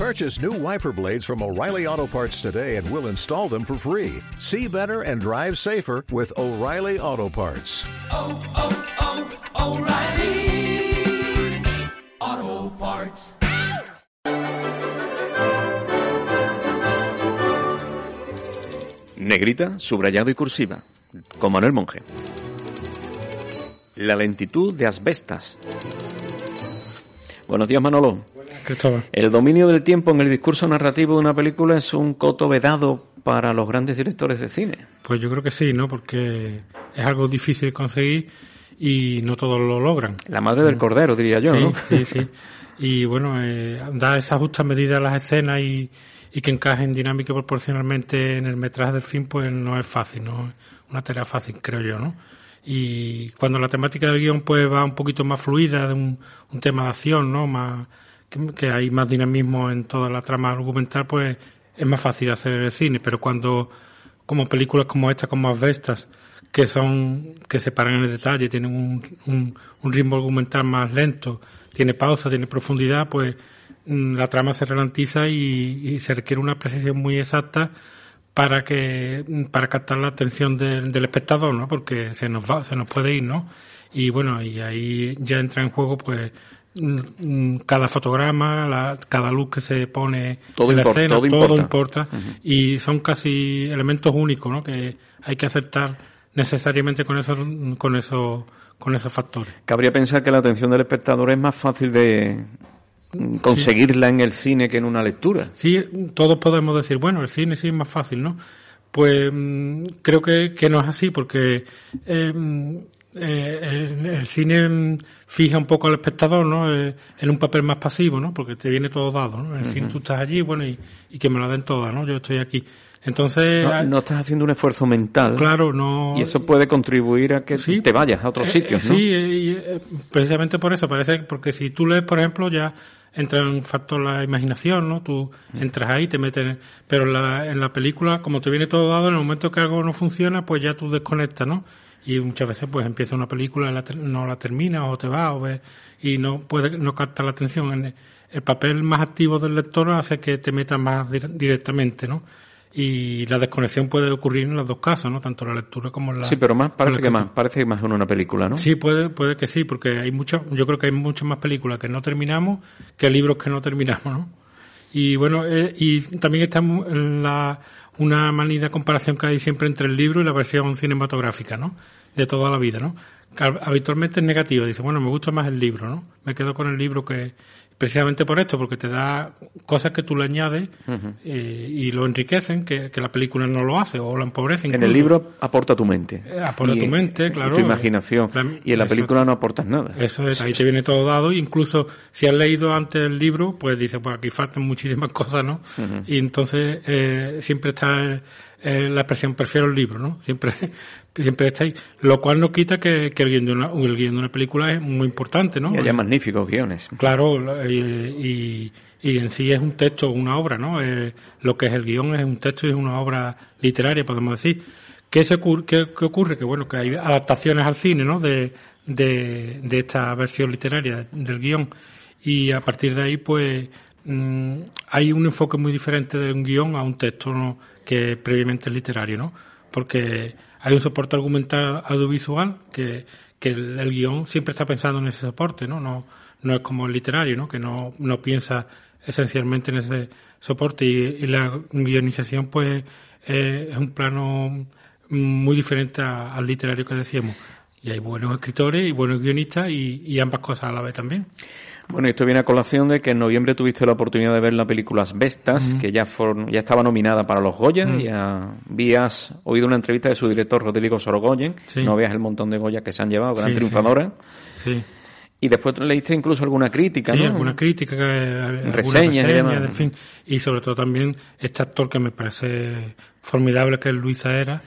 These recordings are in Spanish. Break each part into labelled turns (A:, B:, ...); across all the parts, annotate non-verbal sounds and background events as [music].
A: Purchase new wiper blades from O'Reilly Auto Parts today and we'll install them for free. See better and drive safer with O'Reilly Auto Parts.
B: oh, oh, oh O'Reilly Auto Parts.
C: Negrita, subrayado y cursiva, con Manuel Monge. La lentitud de asbestas. Buenos días, Manolo.
D: Cristóbal.
C: El dominio del tiempo en el discurso narrativo de una película es un coto vedado para los grandes directores de cine.
D: Pues yo creo que sí, ¿no? Porque es algo difícil de conseguir y no todos lo logran.
C: La madre del cordero, diría yo,
D: sí,
C: ¿no?
D: sí, sí. [laughs] Y bueno, eh, dar esa justa medida a las escenas y, y que encajen dinámica y proporcionalmente en el metraje del film, pues no es fácil, no es una tarea fácil, creo yo, ¿no? Y cuando la temática del guion pues va un poquito más fluida, de un, un tema de acción, ¿no? Más, que, hay más dinamismo en toda la trama argumental, pues es más fácil hacer el cine, pero cuando como películas como esta, como Asbestas, que son, que se paran en el detalle, tienen un, un, un ritmo argumental más lento, tiene pausa, tiene profundidad, pues mm, la trama se ralentiza y, se requiere una precisión muy exacta para que para captar la atención del, espectador, ¿no? Porque se nos va, se nos puede ir, ¿no? Y bueno, y ahí ya entra en juego, pues mm, mm, cada fotograma, la, cada luz que se pone
C: Todo
D: en la
C: importa,
D: escena,
C: todo
D: todo,
C: importa.
D: importa, y son casi elementos únicos, ¿no? Que hay que aceptar necesariamente con esos con esos con esos factores.
C: Cabría pensar que la atención del espectador es más fácil de conseguirla en el cine que en una lectura.
D: Sí, todos podemos decir, bueno, el cine sí es más fácil, ¿no? Pues mm, creo que, que no es así, porque eh, eh, el, el cine mm, fija un poco al espectador, ¿no? Eh, en un papel más pasivo, ¿no? Porque te viene todo dado, ¿no? En el cine tú estás allí, bueno, y, y que me lo den todas, ¿no? Yo estoy aquí. Entonces,
C: No,
D: ah,
C: no estás haciendo un esfuerzo mental.
D: claro, no...
C: Y eso puede contribuir a que
D: Sí.
C: te vayas a otros
D: Eh,
C: sitios, ¿no?
D: Sí, eh, y, eh, precisamente por eso, parece, porque si tú lees, por ejemplo, ya entra en un factor la imaginación, ¿no? Tú entras ahí, te metes, pero en la, en la película, como te viene todo dado, en el momento que algo no funciona, pues ya tú desconectas, ¿no? Y muchas veces, pues empieza una película, y la no la termina, o te va, o ves, y no puede, no capta la atención. En el, el papel más activo del lector hace que te metas más dir- directamente, ¿no? Y la desconexión puede ocurrir en los dos casos, ¿no? Tanto la lectura como la...
C: Sí, pero más, parece que más, parece que más en una película, ¿no?
D: Sí, puede, puede que sí, porque hay muchas, yo creo que hay muchas más películas que no terminamos que libros que no terminamos, ¿no? Y bueno, eh, y también está la, una manida comparación que hay siempre entre el libro y la versión cinematográfica, ¿no? De toda la vida, ¿no? Habitualmente es negativa, dice, bueno, me gusta más el libro, ¿no? Me quedo con el libro que, precisamente por esto, porque te da cosas que tú le añades eh, y lo enriquecen, que, que la película no lo hace o lo empobrece.
C: En el libro aporta tu mente.
D: Eh, aporta
C: Y-
D: tu mente,
C: y
D: claro.
C: tu imaginación.
D: La-
C: y en la
D: eso-
C: película no aportas nada.
D: Eso es, ahí te viene todo dado. Incluso si has leído antes el libro, pues dices, pues aquí faltan muchísimas [laughs] cosas, ¿no? Y entonces eh, siempre está eh, la expresión, prefiero el libro, ¿no? Siempre, [laughs] siempre está ahí. Lo cual no quita que, que el, guion de una, el guion de una película es muy importante, ¿no?
C: Y haya magníficos guiones.
D: Claro, y, y, y en sí es un texto, una obra, ¿no? Eh, lo que es el guion es un texto y es una obra literaria, podemos decir. ¿Qué, se qué, qué ocurre? Que bueno, que hay adaptaciones al cine, ¿no? De, de, de esta versión literaria del guion. Y a partir de ahí, pues, mm, hay un enfoque muy diferente de un guion a un texto ¿no? Que previamente es literario, ¿no? Porque hay un soporte argumental audiovisual que, que el, el guion siempre está pensando en ese soporte, ¿no? No, no es como el literario, ¿no? Que no, no piensa esencialmente en ese soporte y, la guionización, pues, eh, es un plano muy diferente a- al literario que decíamos. Y hay buenos escritores y buenos guionistas y ambas cosas a la vez también.
C: Bueno, y esto viene a colación de que en noviembre tuviste la oportunidad de ver la película Asbestas, que ya, for- ya estaba nominada para los Goya. Ya habías oído una entrevista de su director, Rodrigo Sorogoyen.
D: Sí.
C: No veas el montón de Goya que se han llevado, gran
D: Sí, sí.
C: triunfadora.
D: Sí.
C: Y después leíste incluso alguna crítica,
D: Sí,
C: ¿no?
D: alguna crítica, alguna
C: Reseñas
D: reseña, en fin. Y sobre todo también este actor que me parece formidable, que es Luis Saera,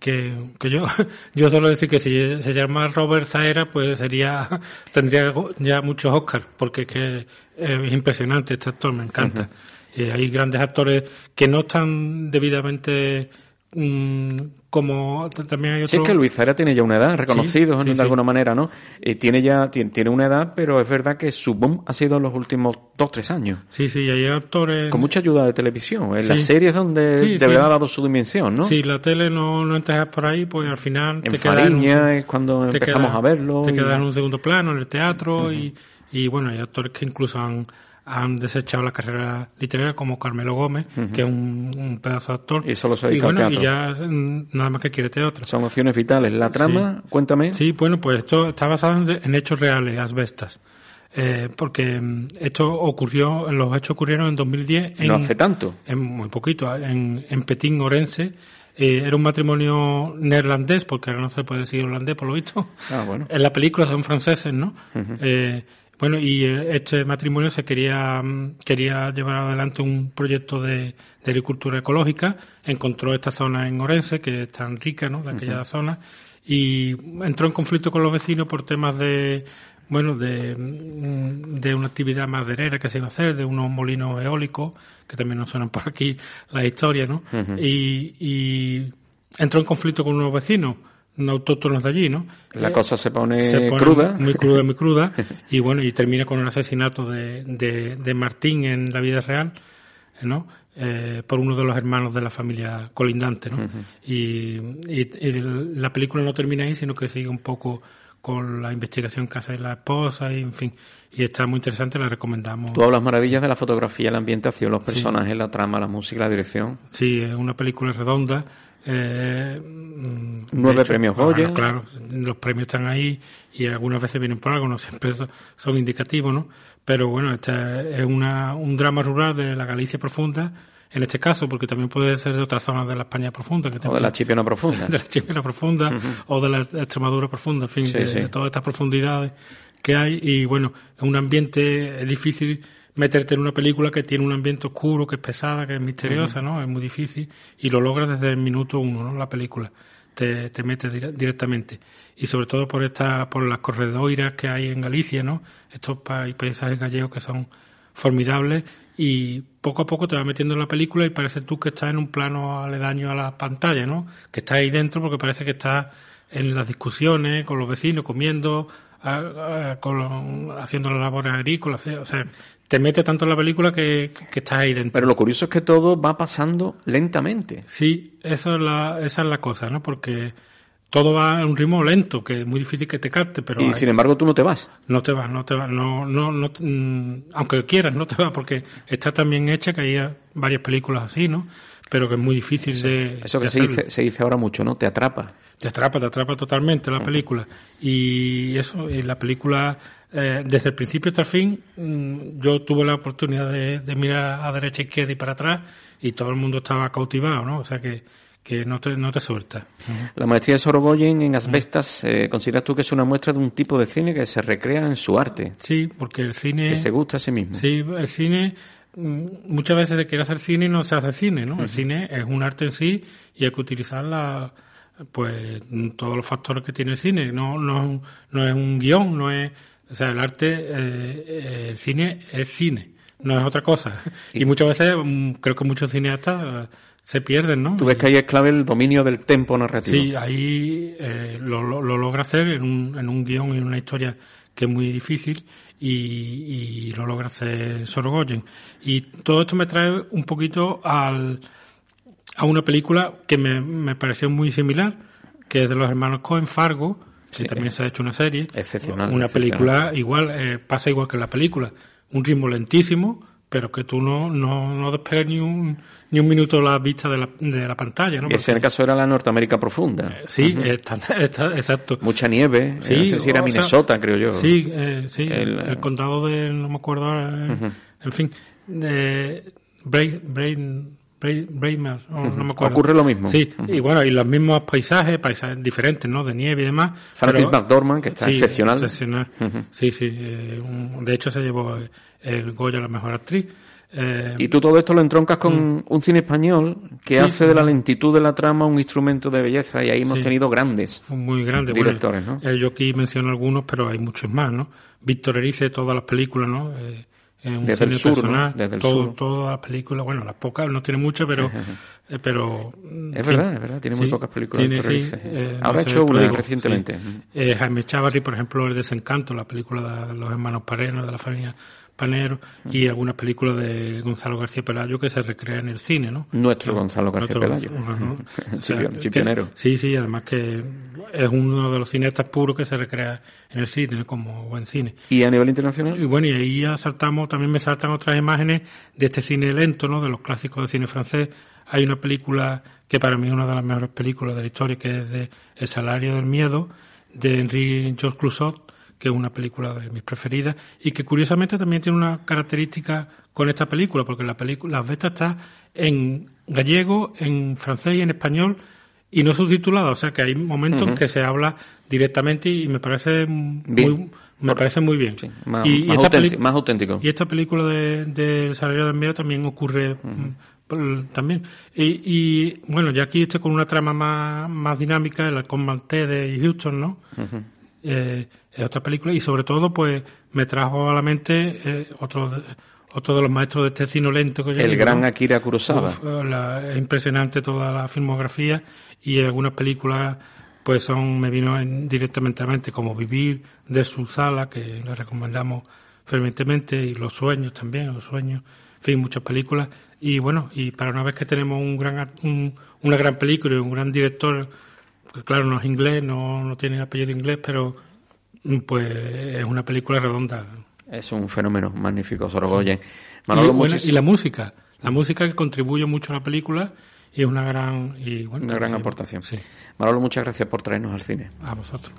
D: que, que yo, [laughs] yo suelo decir que si se llama Robert Saera, pues sería, [laughs] tendría ya muchos Oscars, porque es que es impresionante este actor, me encanta. Y hay grandes actores que no están debidamente como t- también hay otro...
C: Sí, es que Luis Zara tiene ya una edad, reconocido
D: Sí, sí,
C: de alguna manera, ¿no? Eh, tiene ya tiene, tiene una edad, pero es verdad que su boom ha sido en los últimos dos, tres años.
D: Sí, sí, hay actores...
C: Con mucha ayuda de televisión. En
D: Sí.
C: las series donde de verdad ha dado su dimensión, ¿no?
D: Si la tele no, no entras por ahí, pues al final
C: En
D: te quedas en un,
C: es cuando
D: te
C: empezamos a verlo.
D: Te
C: y-
D: quedas en un segundo plano, en el teatro, y, y bueno, hay actores que incluso han, han desechado la carrera literaria, como Carmelo Gómez, que es un, un pedazo de actor.
C: Y solo se
D: y
C: dedica al
D: bueno, y ya nada más que quiere teatro.
C: Son opciones vitales. La trama, cuéntame.
D: Sí, bueno, pues esto está basado en, en hechos reales, asbestas. Eh, porque mm, esto ocurrió, los hechos ocurrieron en 2010 en,
C: No hace tanto.
D: en muy poquito, en, en Petín, Orense. Eh, era un matrimonio neerlandés, porque ahora no se puede decir holandés, por lo visto.
C: Ah, bueno. [laughs]
D: En la película son franceses, ¿no? Eh, bueno, y eh, este matrimonio se quería, mm, quería llevar adelante un proyecto de, de agricultura ecológica. Encontró esta zona en Orense, que es tan rica, ¿no? De aquella zona. Y entró en conflicto con los vecinos por temas de, bueno, de, mm, de una actividad maderera que se iba a hacer, de unos molinos eólicos, que también nos suenan por aquí la historia, ¿no? y, y entró en conflicto con unos vecinos, no autóctonos de allí, ¿no?
C: La
D: Eh,
C: cosa se pone,
D: se pone
C: cruda.
D: Muy cruda, muy cruda. [laughs] y bueno, y termina con el asesinato de, de, de Martín en la vida real, ¿no? Eh, por uno de los hermanos de la familia colindante, ¿no? y, y- y la película no termina ahí, sino que sigue un poco con la investigación que hace la esposa y en fin. Y está muy interesante, la recomendamos.
C: Tú hablas maravillas de la fotografía, la ambientación, los personajes, la trama, la música, la dirección.
D: Sí, es una película redonda. Eh,
C: Nueve premios
D: bueno,
C: Goya.
D: Claro, los premios están ahí y algunas veces vienen por algo, no siempre so- son indicativos, ¿no? Pero bueno, este es una, un drama rural de la Galicia profunda, en este caso, porque también puede ser de otras zonas de la España profunda. Que
C: O de la chipiona profunda. [laughs]
D: de la Chipera profunda o de la Extremadura profunda, en fin,
C: Sí,
D: de,
C: sí.
D: de todas estas profundidades que hay. Y bueno, es un ambiente, difícil meterte en una película que tiene un ambiente oscuro, que es pesada, que es misteriosa, ¿no? Es muy difícil y lo logras desde el minuto uno, ¿no? La película te, te mete dire- directamente. Y sobre todo por esta, por las corredoiras que hay en Galicia, ¿no? Estos pa- paisajes gallegos que son formidables y poco a poco te vas metiendo en la película y parece tú que estás en un plano aledaño a la pantalla, ¿no? Que estás ahí dentro porque parece que estás en las discusiones con los vecinos, comiendo, a- a- con haciendo las labores agrícolas, o sea, te mete tanto en la película que, que estás ahí dentro.
C: Pero lo curioso es que todo va pasando lentamente.
D: Sí, esa es la, esa es la cosa, ¿no? Porque todo va a un ritmo lento, que es muy difícil que te capte, pero
C: y
D: hay-
C: sin embargo tú no te vas.
D: no te vas, no te vas, no, no, no, mm, aunque quieras, no te vas, porque está tan bien hecha que hay varias películas así, ¿no? Pero que es muy difícil de.
C: Eso que
D: de
C: se dice, se dice ahora mucho, ¿no? Te atrapa.
D: Te atrapa, te atrapa totalmente la película. Y eso, y la película, eh, desde el principio hasta el fin, mm, yo tuve la oportunidad de, de mirar a derecha, izquierda y para atrás, y todo el mundo estaba cautivado, ¿no? O sea que, que no te, no te suelta.
C: La maestría de Sorogoyen en Asbestas, eh, ¿consideras tú que es una muestra de un tipo de cine que se recrea en su arte?
D: Sí, porque el cine.
C: Que se gusta a sí mismo.
D: Sí, el cine, mm, muchas veces se quiere hacer cine y no se hace cine, ¿no? El cine es un arte en sí y hay que utilizar la, pues, todos los factores que tiene el cine. No, no, no es un guion, no es, o sea, el arte, eh, el cine es cine, no es otra cosa. Y muchas veces, mm, creo que muchos cineastas eh, se pierden, ¿no?
C: Tú ves que ahí es clave el dominio del tempo narrativo.
D: Sí, ahí eh, lo, lo, lo logra hacer en un, en un guion y en una historia que es muy difícil y, y lo logra hacer Sorogoyen. Y todo esto me trae un poquito al, a una película que me, me pareció muy similar, que es de los hermanos Cohen, Fargo, que
C: Sí.
D: también se ha hecho una serie.
C: Excepcional,
D: Una
C: excepcional.
D: película igual, eh, pasa igual que en la película. Un ritmo lentísimo, pero que tú no, no, no despegas ni un, ni un minuto la vista de la, de la pantalla, ¿no?
C: Que ese en el caso era la Norteamérica profunda.
D: Sí, está, está- exacto.
C: Mucha nieve.
D: Sí,
C: eh, no sé si era
D: sea,
C: Minnesota, creo yo.
D: Sí, eh, sí,
C: El,
D: el,
C: eh,
D: condado de, no me acuerdo ahora, eh, en fin, de Brain, Brain, Brain, Brainmar, o no me acuerdo.
C: Ocurre lo mismo.
D: Sí, y bueno, y los mismos paisajes, paisajes diferentes, ¿no? De nieve y demás.
C: Francis McDormand, que está
D: Sí,
C: excepcional.
D: excepcional. Sí, sí. eh, un- de hecho, se llevó el, el Goya a la mejor actriz. Eh,
C: Y tú todo esto lo entroncas con un cine español que
D: Sí,
C: hace de la lentitud de la trama un instrumento de belleza y ahí hemos
D: Sí.
C: tenido grandes.
D: muy grande.
C: Directores,
D: bueno,
C: ¿no?
D: eh, yo aquí menciono algunos, pero hay muchos más, ¿no? Víctor Erice, todas las películas, ¿no? Eh, eh, un
C: Desde el
D: cine
C: sur, ¿no?
D: personal.
C: Desde el
D: todo,
C: sur.
D: Todas las películas, bueno, las pocas, no tiene muchas, pero. [laughs] eh, pero
C: Es
D: fin,
C: verdad, es verdad, tiene muy
D: sí,
C: pocas películas
D: tiene, sí,
C: terroristas.
D: eh,
C: Ahora
D: no
C: ha hecho una recientemente.
D: sí. Eh, Jaime Chávarri, por ejemplo, El Desencanto, la película de los hermanos Parenos, de la familia Panero, y algunas películas de Gonzalo García Pelayo que se recrean en el cine, ¿no?
C: Nuestro Gonzalo García
D: Nuestro-
C: Pelayo. [laughs]
D: O sea,
C: chipionero.
D: Sí, sí, además que es uno de los cineastas puros que se recrea en el cine, como buen cine.
C: ¿Y a nivel internacional?
D: Y bueno, y ahí ya saltamos, también me saltan otras imágenes de este cine lento, ¿no? De los clásicos de cine francés. Hay una película que para mí es una de las mejores películas de la historia, que es de El salario del miedo, de Henri Georges Clouzot, que es una película de mis preferidas, y que curiosamente también tiene una característica con esta película, porque la película, la beta está en gallego, en francés y en español, y no subtitulada, o sea que hay momentos en que se habla directamente y me parece muy,
C: Bien.
D: me parece muy bien.
C: Sí, más,
D: Y-
C: más auténtico,
D: peli-
C: más auténtico.
D: y esta película de, de Salario del Miedo también ocurre también. Y, y, bueno, ya aquí estoy con una trama más, más dinámica, el halcón maltés de Houston, ¿no? Eh, es otra película y sobre todo pues me trajo a la mente eh, otro, de, otro de los maestros de este cine lento que yo
C: El
D: digo,
C: gran. Akira Kurosawa.
D: Uf, la- es impresionante toda la filmografía y algunas películas pues son me vino en- directamente a la mente como Vivir de Sulzala que le recomendamos fervientemente y Los sueños también Los sueños en fin muchas películas y bueno y para una vez que tenemos un gran un- una gran película y un gran director que claro no es inglés no, no tiene apellido inglés pero pues es una película redonda
C: Es un fenómeno magnífico, Sorogoyen.
D: y,
C: Manolo,
D: bueno,
C: muchísimas-
D: y la música, la música que contribuye mucho a la película y es una gran y bueno,
C: una gran
D: sí,
C: aportación.
D: Sí,
C: Manolo, muchas gracias por traernos al cine.
D: a vosotros.